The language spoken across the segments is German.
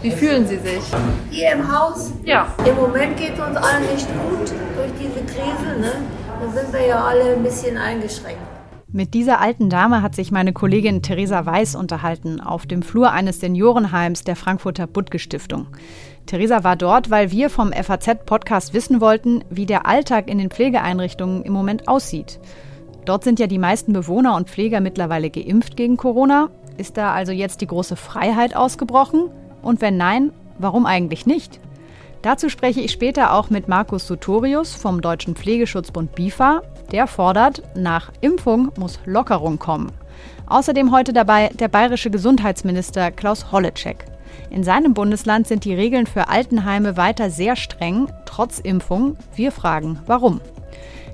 Wie fühlen Sie sich? Hier im Haus? Ja. Im Moment geht es uns allen nicht gut durch diese Krise. Ne? Da sind wir ja alle ein bisschen eingeschränkt. Mit dieser alten Dame hat sich meine Kollegin Theresa Weiß unterhalten auf dem Flur eines Seniorenheims der Frankfurter Budge Stiftung. Theresa war dort, weil wir vom FAZ-Podcast wissen wollten, wie der Alltag in den Pflegeeinrichtungen im Moment aussieht. Dort sind ja die meisten Bewohner und Pfleger mittlerweile geimpft gegen Corona. Ist da also jetzt die große Freiheit ausgebrochen? Und wenn nein, warum eigentlich nicht? Dazu spreche ich später auch mit Markus Sutorius vom Deutschen Pflegeschutzbund BIFA. Der fordert, nach Impfung muss Lockerung kommen. Außerdem heute dabei der bayerische Gesundheitsminister Klaus Holleczek. In seinem Bundesland sind die Regeln für Altenheime weiter sehr streng, trotz Impfung. Wir fragen, warum?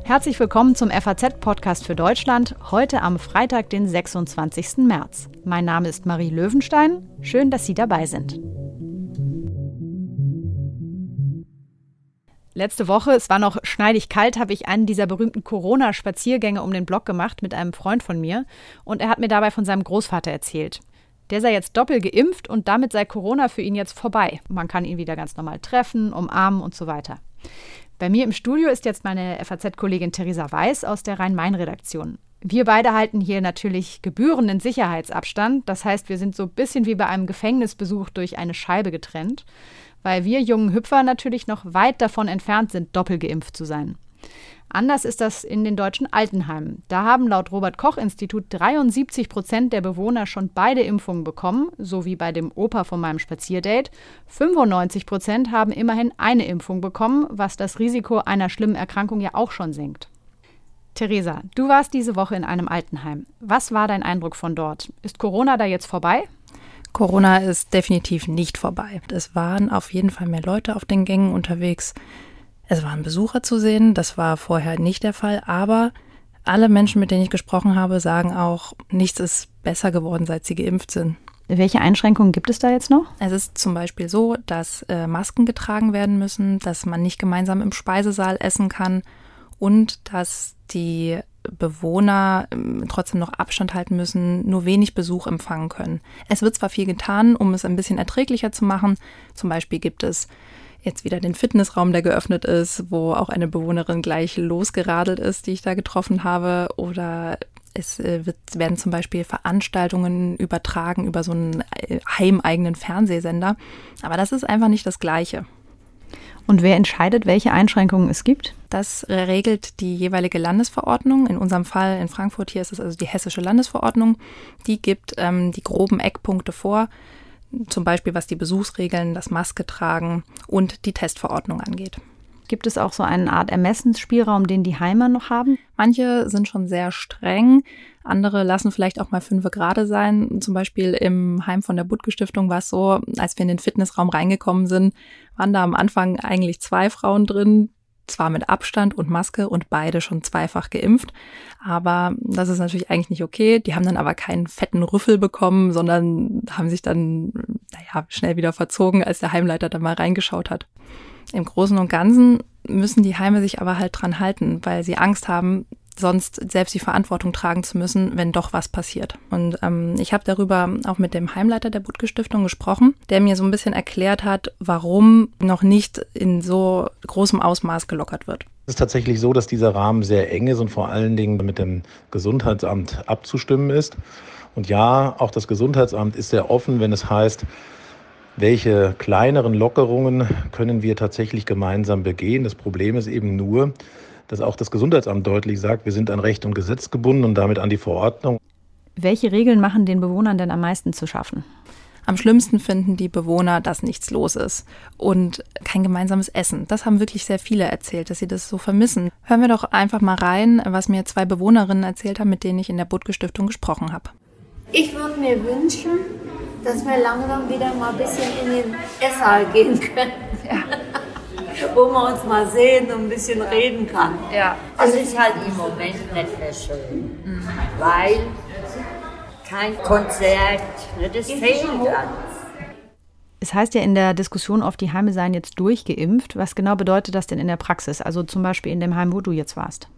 Herzlich willkommen zum FAZ-Podcast für Deutschland, heute am Freitag, den 26. März. Mein Name ist Marie Löwenstein. Schön, dass Sie dabei sind. Letzte Woche, es war noch schneidig kalt, habe ich einen dieser berühmten Corona-Spaziergänge um den Block gemacht mit einem Freund von mir und er hat mir dabei von seinem Großvater erzählt. Der sei jetzt doppelt geimpft und damit sei Corona für ihn jetzt vorbei. Man kann ihn wieder ganz normal treffen, umarmen und so weiter. Bei mir im Studio ist jetzt meine FAZ-Kollegin Theresa Weiß aus der Rhein-Main-Redaktion. Wir beide halten hier natürlich gebührenden Sicherheitsabstand. Das heißt, wir sind so ein bisschen wie bei einem Gefängnisbesuch durch eine Scheibe getrennt, weil wir jungen Hüpfer natürlich noch weit davon entfernt sind, doppelt geimpft zu sein. Anders ist das in den deutschen Altenheimen. Da haben laut Robert Koch Institut 73 Prozent der Bewohner schon beide Impfungen bekommen, so wie bei dem Opa von meinem Spazierdate. 95 Prozent haben immerhin eine Impfung bekommen, was das Risiko einer schlimmen Erkrankung ja auch schon senkt. Theresa, du warst diese Woche in einem Altenheim. Was war dein Eindruck von dort? Ist Corona da jetzt vorbei? Corona ist definitiv nicht vorbei. Es waren auf jeden Fall mehr Leute auf den Gängen unterwegs. Es waren Besucher zu sehen, das war vorher nicht der Fall, aber alle Menschen, mit denen ich gesprochen habe, sagen auch, nichts ist besser geworden, seit sie geimpft sind. Welche Einschränkungen gibt es da jetzt noch? Es ist zum Beispiel so, dass äh, Masken getragen werden müssen, dass man nicht gemeinsam im Speisesaal essen kann und dass die Bewohner ähm, trotzdem noch Abstand halten müssen, nur wenig Besuch empfangen können. Es wird zwar viel getan, um es ein bisschen erträglicher zu machen. Zum Beispiel gibt es jetzt wieder den Fitnessraum, der geöffnet ist, wo auch eine Bewohnerin gleich losgeradelt ist, die ich da getroffen habe. Oder es äh, wird, werden zum Beispiel Veranstaltungen übertragen über so einen äh, heimeigenen Fernsehsender. Aber das ist einfach nicht das Gleiche. Und wer entscheidet, welche Einschränkungen es gibt? Das regelt die jeweilige Landesverordnung. In unserem Fall in Frankfurt hier ist es also die hessische Landesverordnung. Die gibt ähm, die groben Eckpunkte vor zum Beispiel was die Besuchsregeln, das Maske tragen und die Testverordnung angeht. Gibt es auch so eine Art Ermessensspielraum, den die Heimer noch haben? Manche sind schon sehr streng, andere lassen vielleicht auch mal fünf gerade sein. Zum Beispiel im Heim von der Budge Stiftung war es so, als wir in den Fitnessraum reingekommen sind, waren da am Anfang eigentlich zwei Frauen drin, zwar mit Abstand und Maske und beide schon zweifach geimpft, aber das ist natürlich eigentlich nicht okay. Die haben dann aber keinen fetten Rüffel bekommen, sondern haben sich dann, naja, schnell wieder verzogen, als der Heimleiter da mal reingeschaut hat. Im Großen und Ganzen müssen die Heime sich aber halt dran halten, weil sie Angst haben, sonst selbst die Verantwortung tragen zu müssen, wenn doch was passiert. Und ähm, ich habe darüber auch mit dem Heimleiter der Budge Stiftung gesprochen, der mir so ein bisschen erklärt hat, warum noch nicht in so großem Ausmaß gelockert wird. Es ist tatsächlich so, dass dieser Rahmen sehr eng ist und vor allen Dingen mit dem Gesundheitsamt abzustimmen ist. Und ja, auch das Gesundheitsamt ist sehr offen, wenn es heißt, welche kleineren Lockerungen können wir tatsächlich gemeinsam begehen. Das Problem ist eben nur, dass auch das Gesundheitsamt deutlich sagt, wir sind an Recht und Gesetz gebunden und damit an die Verordnung. Welche Regeln machen den Bewohnern denn am meisten zu schaffen? Am schlimmsten finden die Bewohner, dass nichts los ist und kein gemeinsames Essen. Das haben wirklich sehr viele erzählt, dass sie das so vermissen. Hören wir doch einfach mal rein, was mir zwei Bewohnerinnen erzählt haben, mit denen ich in der Budge Stiftung gesprochen habe. Ich würde mir wünschen, dass wir langsam wieder mal ein bisschen in den Esssaal gehen können. Ja. wo man uns mal sehen und ein bisschen reden kann. Ja. Es ist halt im Moment nicht mehr schön, mhm. weil kein Konzert, ne, das fehlt alles. Es heißt ja in der Diskussion oft, die Heime seien jetzt durchgeimpft. Was genau bedeutet das denn in der Praxis? Also zum Beispiel in dem Heim, wo du jetzt warst.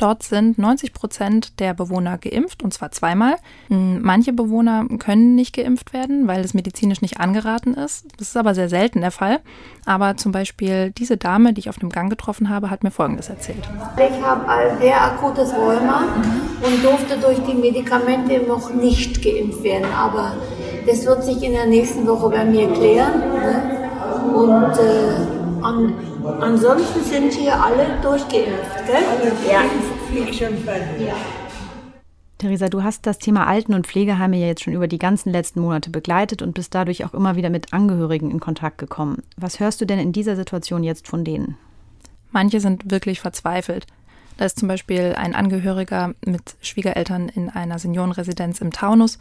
Dort sind 90 Prozent der Bewohner geimpft und zwar zweimal. Hm, manche Bewohner können nicht geimpft werden, weil es medizinisch nicht angeraten ist. Das ist aber sehr selten der Fall. Aber zum Beispiel diese Dame, die ich auf dem Gang getroffen habe, hat mir Folgendes erzählt. Ich habe ein sehr akutes Rheuma und durfte durch die Medikamente noch nicht geimpft werden. Aber das wird sich in der nächsten Woche bei mir klären. Ne? Und äh, an Ansonsten sind hier alle durchgeimpft, gell? Ja. ja. Theresa, du hast das Thema Alten- und Pflegeheime ja jetzt schon über die ganzen letzten Monate begleitet und bist dadurch auch immer wieder mit Angehörigen in Kontakt gekommen. Was hörst du denn in dieser Situation jetzt von denen? Manche sind wirklich verzweifelt. Da ist zum Beispiel ein Angehöriger mit Schwiegereltern in einer Seniorenresidenz im Taunus.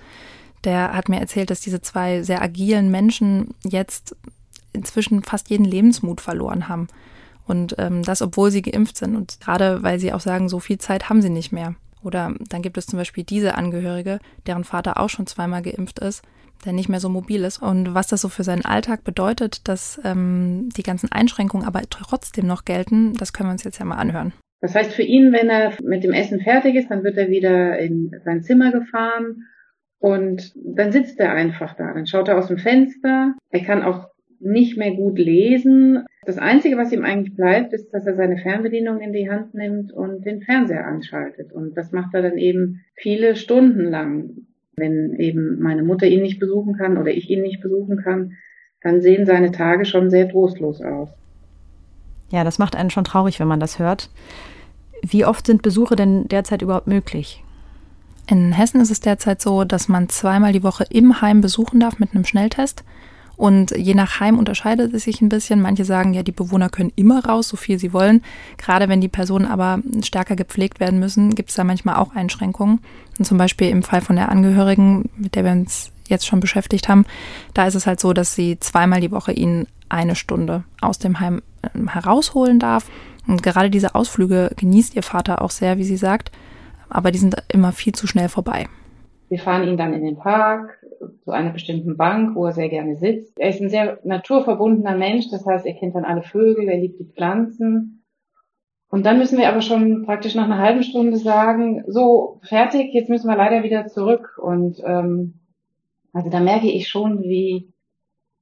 Der hat mir erzählt, dass diese zwei sehr agilen Menschen jetzt inzwischen fast jeden Lebensmut verloren haben. Und ähm, das, obwohl sie geimpft sind. Und gerade weil sie auch sagen, so viel Zeit haben sie nicht mehr. Oder dann gibt es zum Beispiel diese Angehörige, deren Vater auch schon zweimal geimpft ist, der nicht mehr so mobil ist. Und was das so für seinen Alltag bedeutet, dass ähm, die ganzen Einschränkungen aber trotzdem noch gelten, das können wir uns jetzt ja mal anhören. Das heißt für ihn, wenn er mit dem Essen fertig ist, dann wird er wieder in sein Zimmer gefahren und dann sitzt er einfach da. Dann schaut er aus dem Fenster. Er kann auch nicht mehr gut lesen. Das Einzige, was ihm eigentlich bleibt, ist, dass er seine Fernbedienung in die Hand nimmt und den Fernseher anschaltet. Und das macht er dann eben viele Stunden lang. Wenn eben meine Mutter ihn nicht besuchen kann oder ich ihn nicht besuchen kann, dann sehen seine Tage schon sehr trostlos aus. Ja, das macht einen schon traurig, wenn man das hört. Wie oft sind Besuche denn derzeit überhaupt möglich? In Hessen ist es derzeit so, dass man zweimal die Woche im Heim besuchen darf mit einem Schnelltest. Und je nach Heim unterscheidet es sich ein bisschen. Manche sagen, ja, die Bewohner können immer raus, so viel sie wollen. Gerade wenn die Personen aber stärker gepflegt werden müssen, gibt es da manchmal auch Einschränkungen. Und zum Beispiel im Fall von der Angehörigen, mit der wir uns jetzt schon beschäftigt haben, da ist es halt so, dass sie zweimal die Woche ihnen eine Stunde aus dem Heim ähm, herausholen darf. Und gerade diese Ausflüge genießt ihr Vater auch sehr, wie sie sagt. Aber die sind immer viel zu schnell vorbei. Wir fahren ihn dann in den Park, zu einer bestimmten Bank, wo er sehr gerne sitzt. Er ist ein sehr naturverbundener Mensch, das heißt, er kennt dann alle Vögel, er liebt die Pflanzen. Und dann müssen wir aber schon praktisch nach einer halben Stunde sagen, so, fertig, jetzt müssen wir leider wieder zurück. Und ähm, also da merke ich schon, wie,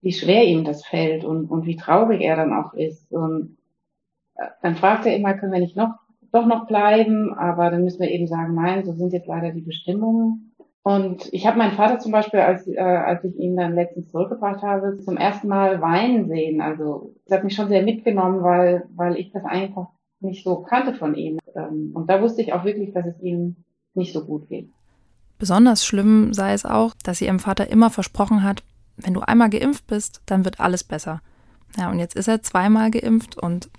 wie schwer ihm das fällt und, und wie traurig er dann auch ist. Und äh, dann fragt er immer, können wir nicht noch, doch noch bleiben? Aber dann müssen wir eben sagen, nein, so sind jetzt leider die Bestimmungen. Und ich habe meinen Vater zum Beispiel, als, äh, als ich ihn dann letztens zurückgebracht habe, zum ersten Mal weinen sehen. Also es hat mich schon sehr mitgenommen, weil, weil ich das einfach nicht so kannte von ihm. Ähm, und da wusste ich auch wirklich, dass es ihm nicht so gut geht. Besonders schlimm sei es auch, dass sie ihrem Vater immer versprochen hat, wenn du einmal geimpft bist, dann wird alles besser. Ja, und jetzt ist er zweimal geimpft und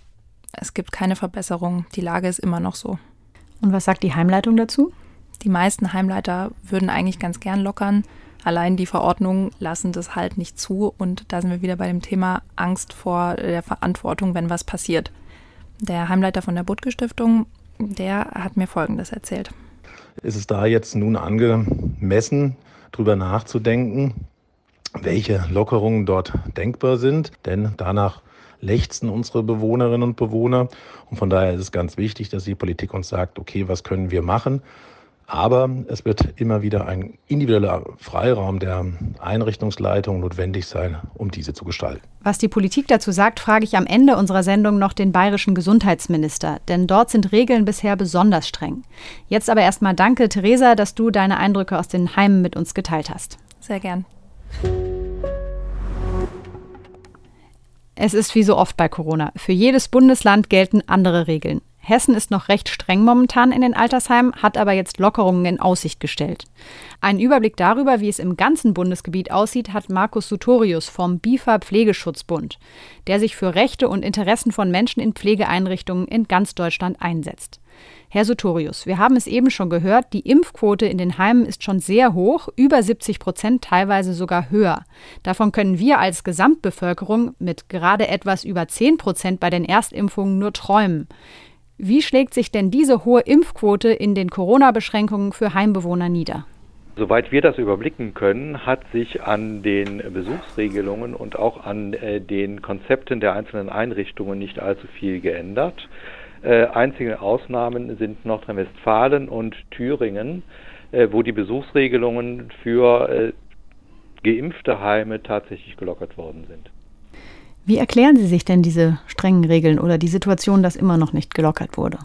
es gibt keine Verbesserung. Die Lage ist immer noch so. Und was sagt die Heimleitung dazu? Die meisten Heimleiter würden eigentlich ganz gern lockern. Allein die Verordnungen lassen das halt nicht zu. Und da sind wir wieder bei dem Thema Angst vor der Verantwortung, wenn was passiert. Der Heimleiter von der Budke Stiftung, der hat mir Folgendes erzählt. Ist es da jetzt nun angemessen, darüber nachzudenken, welche Lockerungen dort denkbar sind? Denn danach lechzen unsere Bewohnerinnen und Bewohner. Und von daher ist es ganz wichtig, dass die Politik uns sagt, okay, was können wir machen? Aber es wird immer wieder ein individueller Freiraum der Einrichtungsleitung notwendig sein, um diese zu gestalten. Was die Politik dazu sagt, frage ich am Ende unserer Sendung noch den bayerischen Gesundheitsminister, denn dort sind Regeln bisher besonders streng. Jetzt aber erstmal danke, Theresa, dass du deine Eindrücke aus den Heimen mit uns geteilt hast. Sehr gern. Es ist wie so oft bei Corona. Für jedes Bundesland gelten andere Regeln. Hessen ist noch recht streng momentan in den Altersheimen, hat aber jetzt Lockerungen in Aussicht gestellt. Einen Überblick darüber, wie es im ganzen Bundesgebiet aussieht, hat Markus Sutorius vom BIFA Pflegeschutzbund, der sich für Rechte und Interessen von Menschen in Pflegeeinrichtungen in ganz Deutschland einsetzt. Herr Sutorius, wir haben es eben schon gehört, die Impfquote in den Heimen ist schon sehr hoch, über 70 Prozent, teilweise sogar höher. Davon können wir als Gesamtbevölkerung mit gerade etwas über 10 Prozent bei den Erstimpfungen nur träumen. Wie schlägt sich denn diese hohe Impfquote in den Corona-Beschränkungen für Heimbewohner nieder? Soweit wir das überblicken können, hat sich an den Besuchsregelungen und auch an äh, den Konzepten der einzelnen Einrichtungen nicht allzu viel geändert. Äh, einzige Ausnahmen sind Nordrhein-Westfalen und Thüringen, äh, wo die Besuchsregelungen für geimpfte Heime tatsächlich gelockert worden sind. Wie erklären Sie sich denn diese strengen Regeln oder die Situation, dass immer noch nicht gelockert wurde?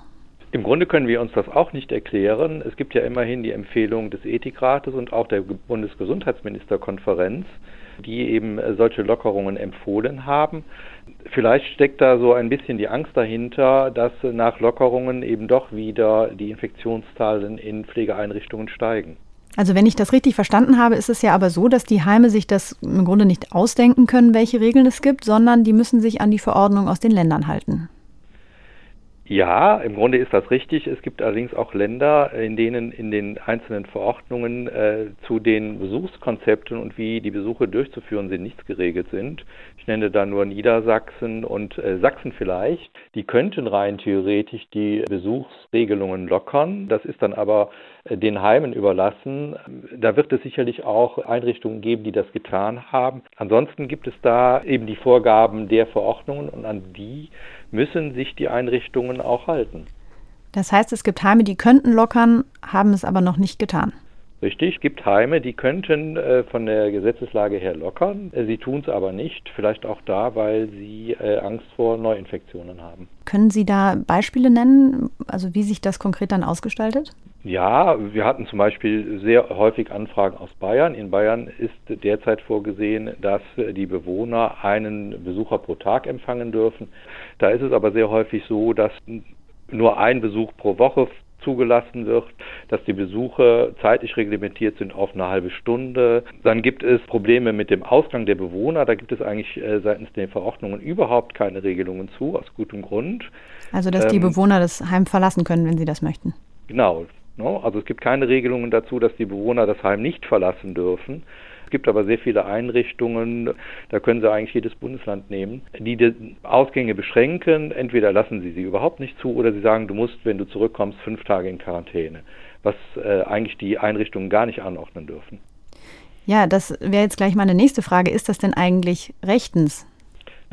Im Grunde können wir uns das auch nicht erklären. Es gibt ja immerhin die Empfehlung des Ethikrates und auch der Bundesgesundheitsministerkonferenz, die eben solche Lockerungen empfohlen haben. Vielleicht steckt da so ein bisschen die Angst dahinter, dass nach Lockerungen eben doch wieder die Infektionszahlen in Pflegeeinrichtungen steigen. Also wenn ich das richtig verstanden habe, ist es ja aber so, dass die Heime sich das im Grunde nicht ausdenken können, welche Regeln es gibt, sondern die müssen sich an die Verordnung aus den Ländern halten. Ja, im Grunde ist das richtig. Es gibt allerdings auch Länder, in denen in den einzelnen Verordnungen äh, zu den Besuchskonzepten und wie die Besuche durchzuführen sind, nichts geregelt sind. Ich nenne da nur Niedersachsen und äh, Sachsen vielleicht. Die könnten rein theoretisch die Besuchsregelungen lockern. Das ist dann aber den Heimen überlassen. Da wird es sicherlich auch Einrichtungen geben, die das getan haben. Ansonsten gibt es da eben die Vorgaben der Verordnungen und an die müssen sich die Einrichtungen auch halten. Das heißt, es gibt Heime, die könnten lockern, haben es aber noch nicht getan. Richtig, es gibt Heime, die könnten äh, von der Gesetzeslage her lockern. Äh, sie tun es aber nicht, vielleicht auch da, weil sie äh, Angst vor Neuinfektionen haben. Können Sie da Beispiele nennen, also wie sich das konkret dann ausgestaltet? Ja, wir hatten zum Beispiel sehr häufig Anfragen aus Bayern. In Bayern ist derzeit vorgesehen, dass die Bewohner einen Besucher pro Tag empfangen dürfen. Da ist es aber sehr häufig so, dass nur ein Besuch pro Woche zugelassen wird, dass die Besuche zeitlich reglementiert sind auf eine halbe Stunde. Dann gibt es Probleme mit dem Ausgang der Bewohner. Da gibt es eigentlich äh, seitens der Verordnungen überhaupt keine Regelungen zu, aus gutem Grund. Also, dass die ähm, Bewohner das Heim verlassen können, wenn sie das möchten. Genau. No? Also es gibt keine Regelungen dazu, dass die Bewohner das Heim nicht verlassen dürfen. Es gibt aber sehr viele Einrichtungen, da können Sie eigentlich jedes Bundesland nehmen, die die Ausgänge beschränken. Entweder lassen sie sie überhaupt nicht zu oder sie sagen, du musst, wenn du zurückkommst, fünf Tage in Quarantäne, was äh, eigentlich die Einrichtungen gar nicht anordnen dürfen. Ja, das wäre jetzt gleich meine nächste Frage. Ist das denn eigentlich rechtens?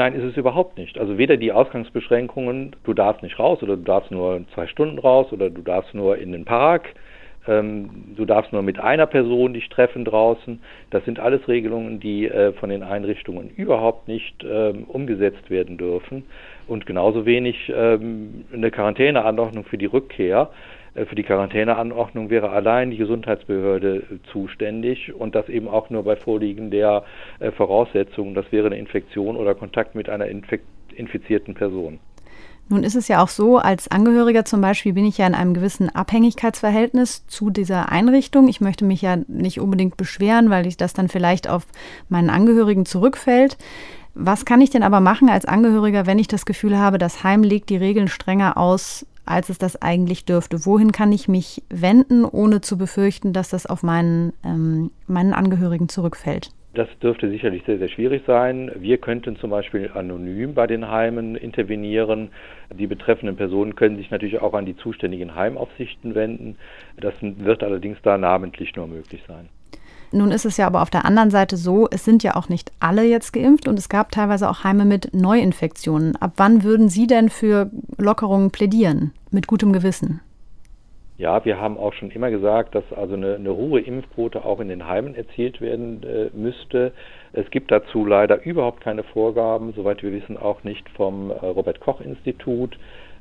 Nein, ist es überhaupt nicht. Also weder die Ausgangsbeschränkungen, du darfst nicht raus oder du darfst nur zwei Stunden raus oder du darfst nur in den Park, ähm, du darfst nur mit einer Person dich treffen draußen. Das sind alles Regelungen, die äh, von den Einrichtungen überhaupt nicht ähm, umgesetzt werden dürfen. Und genauso wenig ähm, eine Quarantäneanordnung für die Rückkehr. Äh, für die Quarantäneanordnung wäre allein die Gesundheitsbehörde äh, zuständig und das eben auch nur bei Vorliegen der äh, Voraussetzungen. Das wäre eine Infektion oder Kontakt mit einer infizierten Person. Nun ist es ja auch so, als Angehöriger zum Beispiel bin ich ja in einem gewissen Abhängigkeitsverhältnis zu dieser Einrichtung. Ich möchte mich ja nicht unbedingt beschweren, weil ich das dann vielleicht auf meinen Angehörigen zurückfällt. Was kann ich denn aber machen als Angehöriger, wenn ich das Gefühl habe, das Heim legt die Regeln strenger aus, als es das eigentlich dürfte? Wohin kann ich mich wenden, ohne zu befürchten, dass das auf meinen, ähm, meinen Angehörigen zurückfällt? Das dürfte sicherlich sehr, sehr schwierig sein. Wir könnten zum Beispiel anonym bei den Heimen intervenieren. Die betreffenden Personen können sich natürlich auch an die zuständigen Heimaufsichten wenden. Das wird allerdings da namentlich nur möglich sein. Nun ist es ja aber auf der anderen Seite so, es sind ja auch nicht alle jetzt geimpft und es gab teilweise auch Heime mit Neuinfektionen. Ab wann würden Sie denn für Lockerungen plädieren? Mit gutem Gewissen? Ja, wir haben auch schon immer gesagt, dass also eine, eine hohe Impfquote auch in den Heimen erzielt werden äh, müsste. Es gibt dazu leider überhaupt keine Vorgaben, soweit wir wissen auch nicht vom äh, Robert Koch Institut.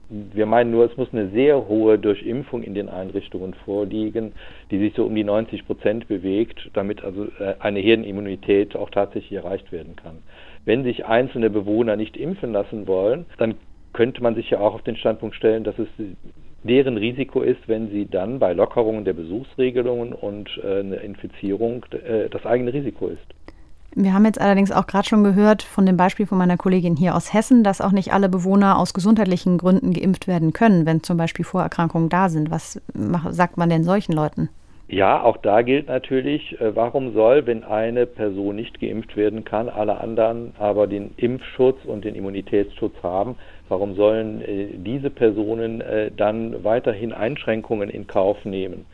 Wir meinen nur, es muss eine sehr hohe Durchimpfung in den Einrichtungen vorliegen, die sich so um die 90 Prozent bewegt, damit also äh, eine Herdenimmunität auch tatsächlich erreicht werden kann. Wenn sich einzelne Bewohner nicht impfen lassen wollen, dann könnte man sich ja auch auf den Standpunkt stellen, dass es deren Risiko ist, wenn sie dann bei Lockerungen der Besuchsregelungen und äh, eine Infizierung äh, das eigene Risiko ist. Wir haben jetzt allerdings auch gerade schon gehört von dem Beispiel von meiner Kollegin hier aus Hessen, dass auch nicht alle Bewohner aus gesundheitlichen Gründen geimpft werden können, wenn zum Beispiel Vorerkrankungen da sind. Was sagt man denn solchen Leuten? Ja, auch da gilt natürlich, äh, warum soll, wenn eine Person nicht geimpft werden kann, alle anderen aber den Impfschutz und den Immunitätsschutz haben, warum sollen äh, diese Personen äh, dann weiterhin Einschränkungen in Kauf nehmen?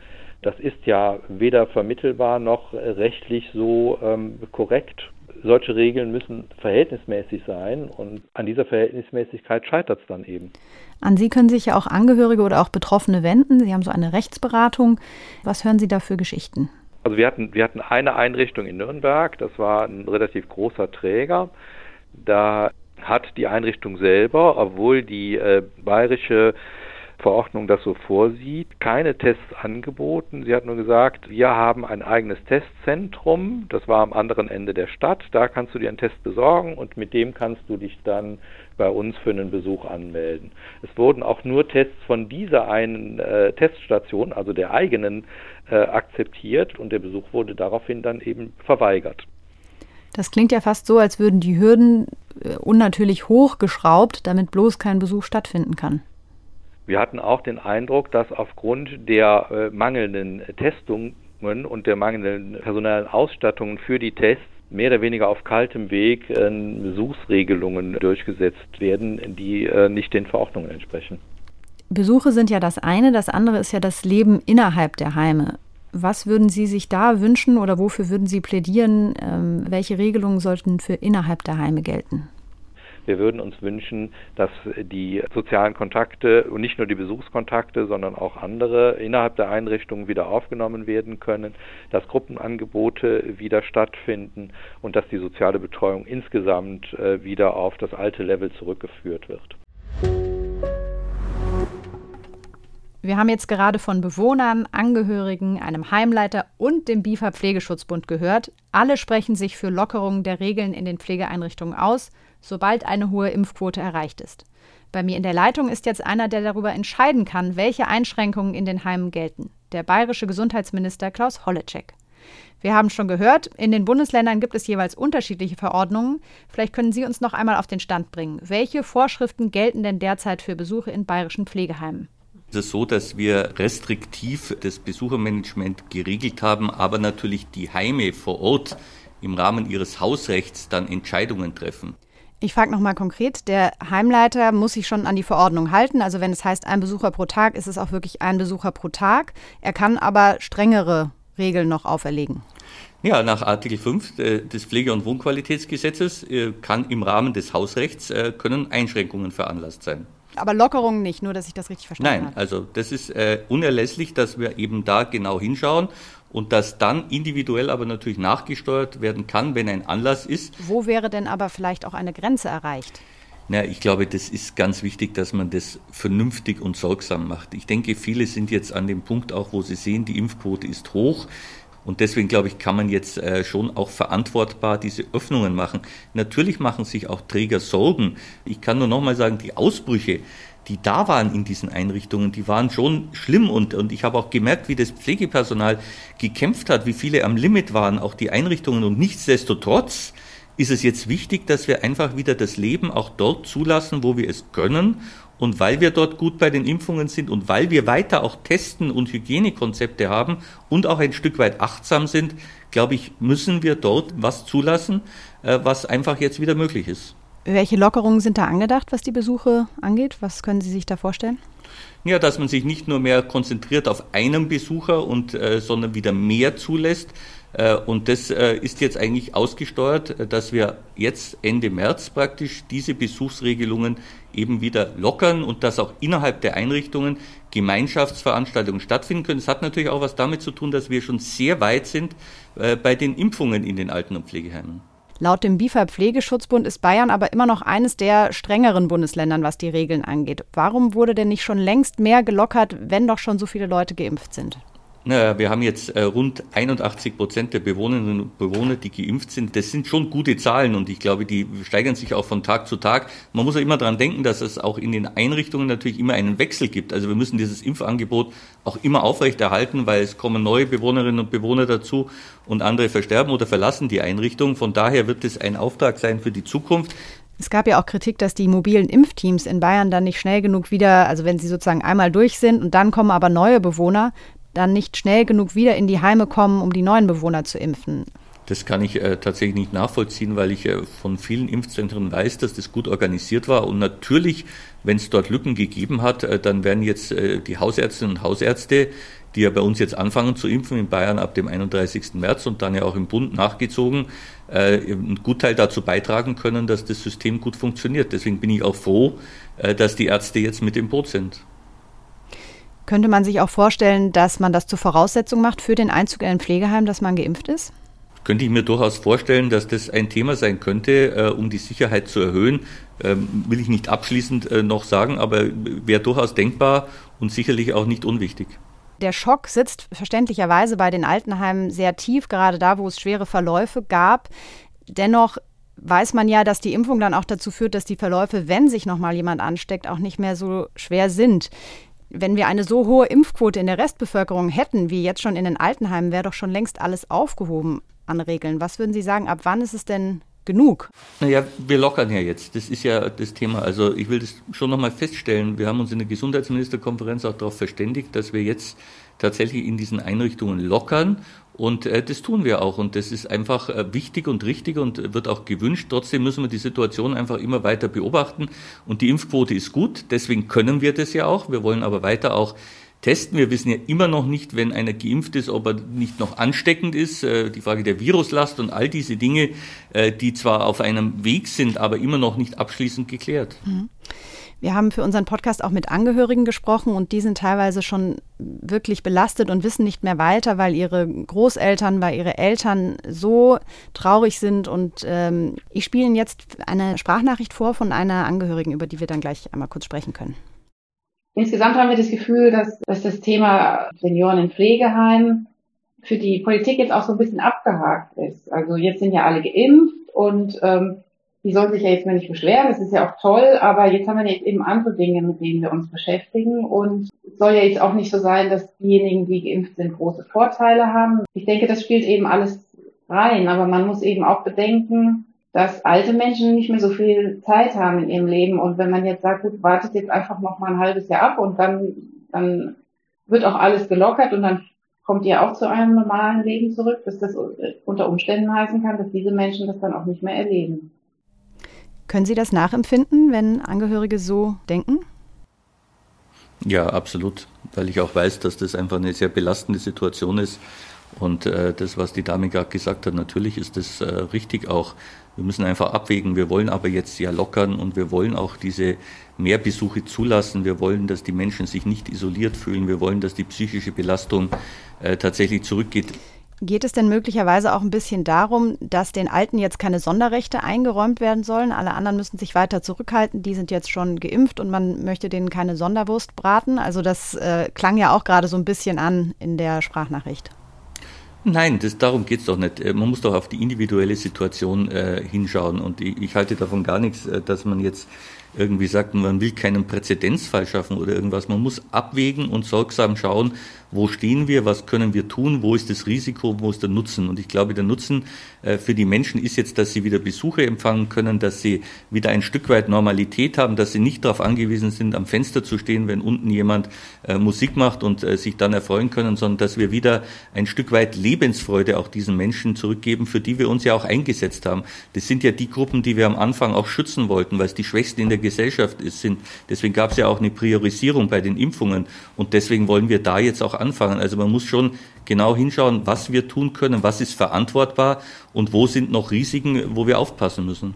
Das ist ja weder vermittelbar noch rechtlich so ähm, korrekt. solche Regeln müssen verhältnismäßig sein und an dieser Verhältnismäßigkeit scheitert es dann eben. An Sie können sich ja auch Angehörige oder auch Betroffene wenden. Sie haben so eine Rechtsberatung. Was hören Sie da für Geschichten? Also wir hatten, wir hatten eine Einrichtung in Nürnberg, das war ein relativ großer Träger. Da hat die Einrichtung selber, obwohl die äh, bayerische Verordnung das so vorsieht, keine Tests angeboten. Sie hat nur gesagt, wir haben ein eigenes Testzentrum, das war am anderen Ende der Stadt, da kannst du dir einen Test besorgen und mit dem kannst du dich dann bei uns für einen Besuch anmelden. Es wurden auch nur Tests von dieser einen äh, Teststation, also der eigenen, äh, akzeptiert und der Besuch wurde daraufhin dann eben verweigert. Das klingt ja fast so, als würden die Hürden äh, unnatürlich hochgeschraubt, damit bloß kein Besuch stattfinden kann. Wir hatten auch den Eindruck, dass aufgrund der äh, mangelnden Testungen und der mangelnden personellen Ausstattungen für die Tests mehr oder weniger auf kaltem Weg äh, Besuchsregelungen durchgesetzt werden, die äh, nicht den Verordnungen entsprechen. Besuche sind ja das eine, das andere ist ja das Leben innerhalb der Heime. Was würden Sie sich da wünschen oder wofür würden Sie plädieren? Ähm, welche Regelungen sollten für innerhalb der Heime gelten? Wir würden uns wünschen, dass die sozialen Kontakte und nicht nur die Besuchskontakte, sondern auch andere innerhalb der Einrichtungen wieder aufgenommen werden können, dass Gruppenangebote wieder stattfinden und dass die soziale Betreuung insgesamt äh, wieder auf das alte Level zurückgeführt wird. Wir haben jetzt gerade von Bewohnern, Angehörigen, einem Heimleiter und dem BIFA Pflegeschutzbund gehört. Alle sprechen sich für Lockerungen der Regeln in den Pflegeeinrichtungen aus sobald eine hohe Impfquote erreicht ist. Bei mir in der Leitung ist jetzt einer, der darüber entscheiden kann, welche Einschränkungen in den Heimen gelten. Der bayerische Gesundheitsminister Klaus Holleczek. Wir haben schon gehört, in den Bundesländern gibt es jeweils unterschiedliche Verordnungen. Vielleicht können Sie uns noch einmal auf den Stand bringen. Welche Vorschriften gelten denn derzeit für Besuche in bayerischen Pflegeheimen? Es ist so, dass wir restriktiv das Besuchermanagement geregelt haben, aber natürlich die Heime vor Ort im Rahmen ihres Hausrechts dann Entscheidungen treffen. Ich frage nochmal konkret, der Heimleiter muss sich schon an die Verordnung halten. Also wenn es heißt ein Besucher pro Tag, ist es auch wirklich ein Besucher pro Tag. Er kann aber strengere Regeln noch auferlegen. Ja, nach Artikel 5 äh, des Pflege- und Wohnqualitätsgesetzes äh, kann im Rahmen des Hausrechts äh, können Einschränkungen veranlasst sein. Aber Lockerungen nicht, nur dass ich das richtig verstanden habe. Nein, also das ist unerlässlich, dass wir eben da genau hinschauen und dass dann individuell aber natürlich nachgesteuert werden kann, wenn ein Anlass ist. Wo wäre denn aber vielleicht auch eine Grenze erreicht? Na, ich glaube, das ist ganz wichtig, dass man das vernünftig und sorgsam macht. Ich denke, viele sind jetzt an dem Punkt auch, wo sie sehen, die Impfquote ist hoch. Und deswegen, glaube ich, kann man jetzt äh, schon auch verantwortbar diese Öffnungen machen. Natürlich machen sich auch Träger Sorgen. Ich kann nur nochmal sagen, die Ausbrüche, die da waren in diesen Einrichtungen, die waren schon schlimm und, und ich habe auch gemerkt, wie das Pflegepersonal gekämpft hat, wie viele am Limit waren, auch die Einrichtungen und nichtsdestotrotz ist es jetzt wichtig, dass wir einfach wieder das Leben auch dort zulassen, wo wir es können und weil wir dort gut bei den Impfungen sind und weil wir weiter auch testen und Hygienekonzepte haben und auch ein Stück weit achtsam sind, glaube ich, müssen wir dort was zulassen, äh, was einfach jetzt wieder möglich ist. Welche Lockerungen sind da angedacht, was die Besuche angeht? Was können Sie sich da vorstellen? Ja, dass man sich nicht nur mehr konzentriert auf einen Besucher und äh, sondern wieder mehr zulässt. Äh, und das äh, ist jetzt eigentlich ausgesteuert, äh, dass wir jetzt Ende März praktisch diese Besuchsregelungen eben wieder lockern und dass auch innerhalb der Einrichtungen Gemeinschaftsveranstaltungen stattfinden können. Es hat natürlich auch was damit zu tun, dass wir schon sehr weit sind bei den Impfungen in den Alten- und Pflegeheimen. Laut dem BIFA Pflegeschutzbund ist Bayern aber immer noch eines der strengeren Bundesländern, was die Regeln angeht. Warum wurde denn nicht schon längst mehr gelockert, wenn doch schon so viele Leute geimpft sind? Naja, wir haben jetzt äh, rund 81 Prozent der Bewohnerinnen und Bewohner, die geimpft sind. Das sind schon gute Zahlen und ich glaube, die steigern sich auch von Tag zu Tag. Man muss ja immer daran denken, dass es auch in den Einrichtungen natürlich immer einen Wechsel gibt. Also wir müssen dieses Impfangebot auch immer aufrechterhalten, weil es kommen neue Bewohnerinnen und Bewohner dazu und andere versterben oder verlassen die Einrichtung. Von daher wird es ein Auftrag sein für die Zukunft. Es gab ja auch Kritik, dass die mobilen Impfteams in Bayern dann nicht schnell genug wieder, also wenn sie sozusagen einmal durch sind und dann kommen aber neue Bewohner, dann nicht schnell genug wieder in die Heime kommen, um die neuen Bewohner zu impfen. Das kann ich äh, tatsächlich nicht nachvollziehen, weil ich äh, von vielen Impfzentren weiß, dass das gut organisiert war. Und natürlich, wenn es dort Lücken gegeben hat, äh, dann werden jetzt äh, die Hausärztinnen und Hausärzte die ja bei uns jetzt anfangen zu impfen, in Bayern ab dem 31. März und dann ja auch im Bund nachgezogen, äh, einen Gutteil dazu beitragen können, dass das System gut funktioniert. Deswegen bin ich auch froh, äh, dass die Ärzte jetzt mit im Boot sind. Könnte man sich auch vorstellen, dass man das zur Voraussetzung macht für den Einzug in ein Pflegeheim, dass man geimpft ist? Könnte ich mir durchaus vorstellen, dass das ein Thema sein könnte, äh, um die Sicherheit zu erhöhen. Ähm, will ich nicht abschließend äh, noch sagen, aber wäre durchaus denkbar und sicherlich auch nicht unwichtig. Der Schock sitzt verständlicherweise bei den Altenheimen sehr tief, gerade da, wo es schwere Verläufe gab. Dennoch weiß man ja, dass die Impfung dann auch dazu führt, dass die Verläufe, wenn sich noch mal jemand ansteckt, auch nicht mehr so schwer sind. Wenn wir eine so hohe Impfquote in der Restbevölkerung hätten, wie jetzt schon in den Altenheimen, wäre doch schon längst alles aufgehoben an Regeln. Was würden Sie sagen, ab wann ist es denn genug? Naja, wir lockern ja jetzt. Das ist ja das Thema. Also ich will das schon nochmal feststellen. Wir haben uns in der Gesundheitsministerkonferenz auch darauf verständigt, dass wir jetzt tatsächlich in diesen Einrichtungen lockern. Und äh, das tun wir auch. Und das ist einfach äh, wichtig und richtig und wird auch gewünscht. Trotzdem müssen wir die Situation einfach immer weiter beobachten. Und die Impfquote ist gut. Deswegen können wir das ja auch. Wir wollen aber weiter auch testen. Wir wissen ja immer noch nicht, wenn einer geimpft ist, ob er nicht noch ansteckend ist. Äh, die Frage der Viruslast und all diese Dinge, äh, die zwar auf einem Weg sind, aber immer noch nicht abschließend geklärt. Mhm. Wir haben für unseren Podcast auch mit Angehörigen gesprochen und die sind teilweise schon wirklich belastet und wissen nicht mehr weiter, weil ihre Großeltern, weil ihre Eltern so traurig sind. Und ähm, ich spiele Ihnen jetzt eine Sprachnachricht vor von einer Angehörigen, über die wir dann gleich einmal kurz sprechen können. Insgesamt haben wir das Gefühl, dass, dass das Thema Senioren in Pflegeheimen für die Politik jetzt auch so ein bisschen abgehakt ist. Also jetzt sind ja alle geimpft und ähm, die sollen sich ja jetzt mal nicht beschweren, das ist ja auch toll, aber jetzt haben wir jetzt eben andere Dinge, mit denen wir uns beschäftigen und es soll ja jetzt auch nicht so sein, dass diejenigen, die geimpft sind, große Vorteile haben. Ich denke, das spielt eben alles rein, aber man muss eben auch bedenken, dass alte Menschen nicht mehr so viel Zeit haben in ihrem Leben und wenn man jetzt sagt, gut, wartet jetzt einfach noch mal ein halbes Jahr ab und dann, dann wird auch alles gelockert und dann kommt ihr auch zu einem normalen Leben zurück, dass das unter Umständen heißen kann, dass diese Menschen das dann auch nicht mehr erleben. Können Sie das nachempfinden, wenn Angehörige so denken? Ja, absolut, weil ich auch weiß, dass das einfach eine sehr belastende Situation ist. Und äh, das, was die Dame gerade gesagt hat, natürlich ist das äh, richtig auch. Wir müssen einfach abwägen. Wir wollen aber jetzt ja lockern und wir wollen auch diese Mehrbesuche zulassen. Wir wollen, dass die Menschen sich nicht isoliert fühlen. Wir wollen, dass die psychische Belastung äh, tatsächlich zurückgeht. Geht es denn möglicherweise auch ein bisschen darum, dass den Alten jetzt keine Sonderrechte eingeräumt werden sollen? Alle anderen müssen sich weiter zurückhalten. Die sind jetzt schon geimpft und man möchte denen keine Sonderwurst braten. Also das äh, klang ja auch gerade so ein bisschen an in der Sprachnachricht. Nein, das, darum geht's doch nicht. Äh, man muss doch auf die individuelle Situation äh, hinschauen. Und ich, ich, halte davon gar nichts, äh, dass man jetzt irgendwie sagt, man will keinen Präzedenzfall schaffen oder irgendwas. Man muss abwägen und sorgsam schauen, wo stehen wir, was können wir tun, wo ist das Risiko, wo ist der Nutzen. Und ich glaube, der Nutzen äh, für die Menschen ist jetzt, dass sie wieder Besuche empfangen können, dass sie wieder ein Stück weit Normalität haben, dass sie nicht darauf angewiesen sind, am Fenster zu stehen, wenn unten jemand äh, Musik macht und äh, sich dann erfreuen können, sondern dass wir wieder ein Stück weit Lebensfreude auch diesen Menschen zurückgeben, für die wir uns ja auch eingesetzt haben. Das sind ja die Gruppen, die wir am Anfang auch schützen wollten, weil es die Schwächsten in der Gesellschaft sind. Deswegen gab es ja auch eine Priorisierung bei den Impfungen und deswegen wollen wir da jetzt auch anfangen. Also man muss schon genau hinschauen, was wir tun können, was ist verantwortbar und wo sind noch Risiken, wo wir aufpassen müssen.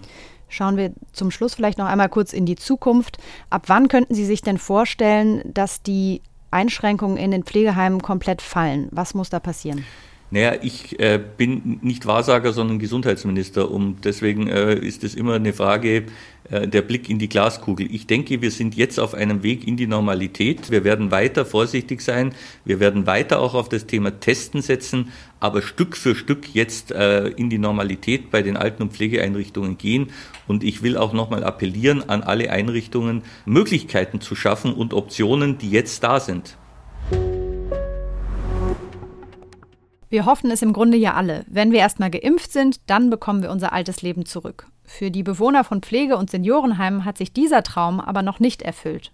Schauen wir zum Schluss vielleicht noch einmal kurz in die Zukunft. Ab wann könnten Sie sich denn vorstellen, dass die Einschränkungen in den Pflegeheimen komplett fallen? Was muss da passieren? Naja, ich äh, bin nicht Wahrsager, sondern Gesundheitsminister. Und deswegen äh, ist es immer eine Frage äh, der Blick in die Glaskugel. Ich denke, wir sind jetzt auf einem Weg in die Normalität. Wir werden weiter vorsichtig sein. Wir werden weiter auch auf das Thema Testen setzen, aber Stück für Stück jetzt äh, in die Normalität bei den Alten- und Pflegeeinrichtungen gehen. Und ich will auch nochmal appellieren an alle Einrichtungen, Möglichkeiten zu schaffen und Optionen, die jetzt da sind. Wir hoffen es im Grunde ja alle. Wenn wir erstmal geimpft sind, dann bekommen wir unser altes Leben zurück. Für die Bewohner von Pflege- und Seniorenheimen hat sich dieser Traum aber noch nicht erfüllt.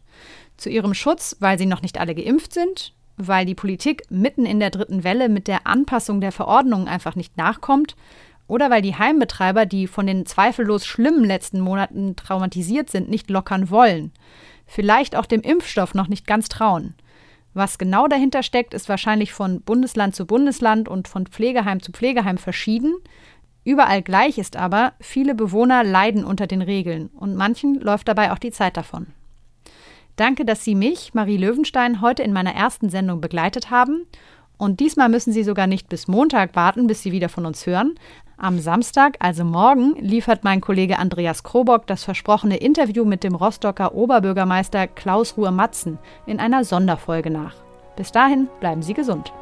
Zu ihrem Schutz, weil sie noch nicht alle geimpft sind, weil die Politik mitten in der dritten Welle mit der Anpassung der Verordnungen einfach nicht nachkommt oder weil die Heimbetreiber, die von den zweifellos schlimmen letzten Monaten traumatisiert sind, nicht lockern wollen. Vielleicht auch dem Impfstoff noch nicht ganz trauen Was genau dahinter steckt, ist wahrscheinlich von Bundesland zu Bundesland und von Pflegeheim zu Pflegeheim verschieden. Überall gleich ist aber, viele Bewohner leiden unter den Regeln und manchen läuft dabei auch die Zeit davon. Danke, dass Sie mich, Marie Löwenstein, heute in meiner ersten Sendung begleitet haben. Und diesmal müssen Sie sogar nicht bis Montag warten, bis Sie wieder von uns hören. Am Samstag, also morgen, liefert mein Kollege Andreas Krobock das versprochene Interview mit dem Rostocker Oberbürgermeister Klaus Ruhr-Matzen in einer Sonderfolge nach. Bis dahin bleiben Sie gesund.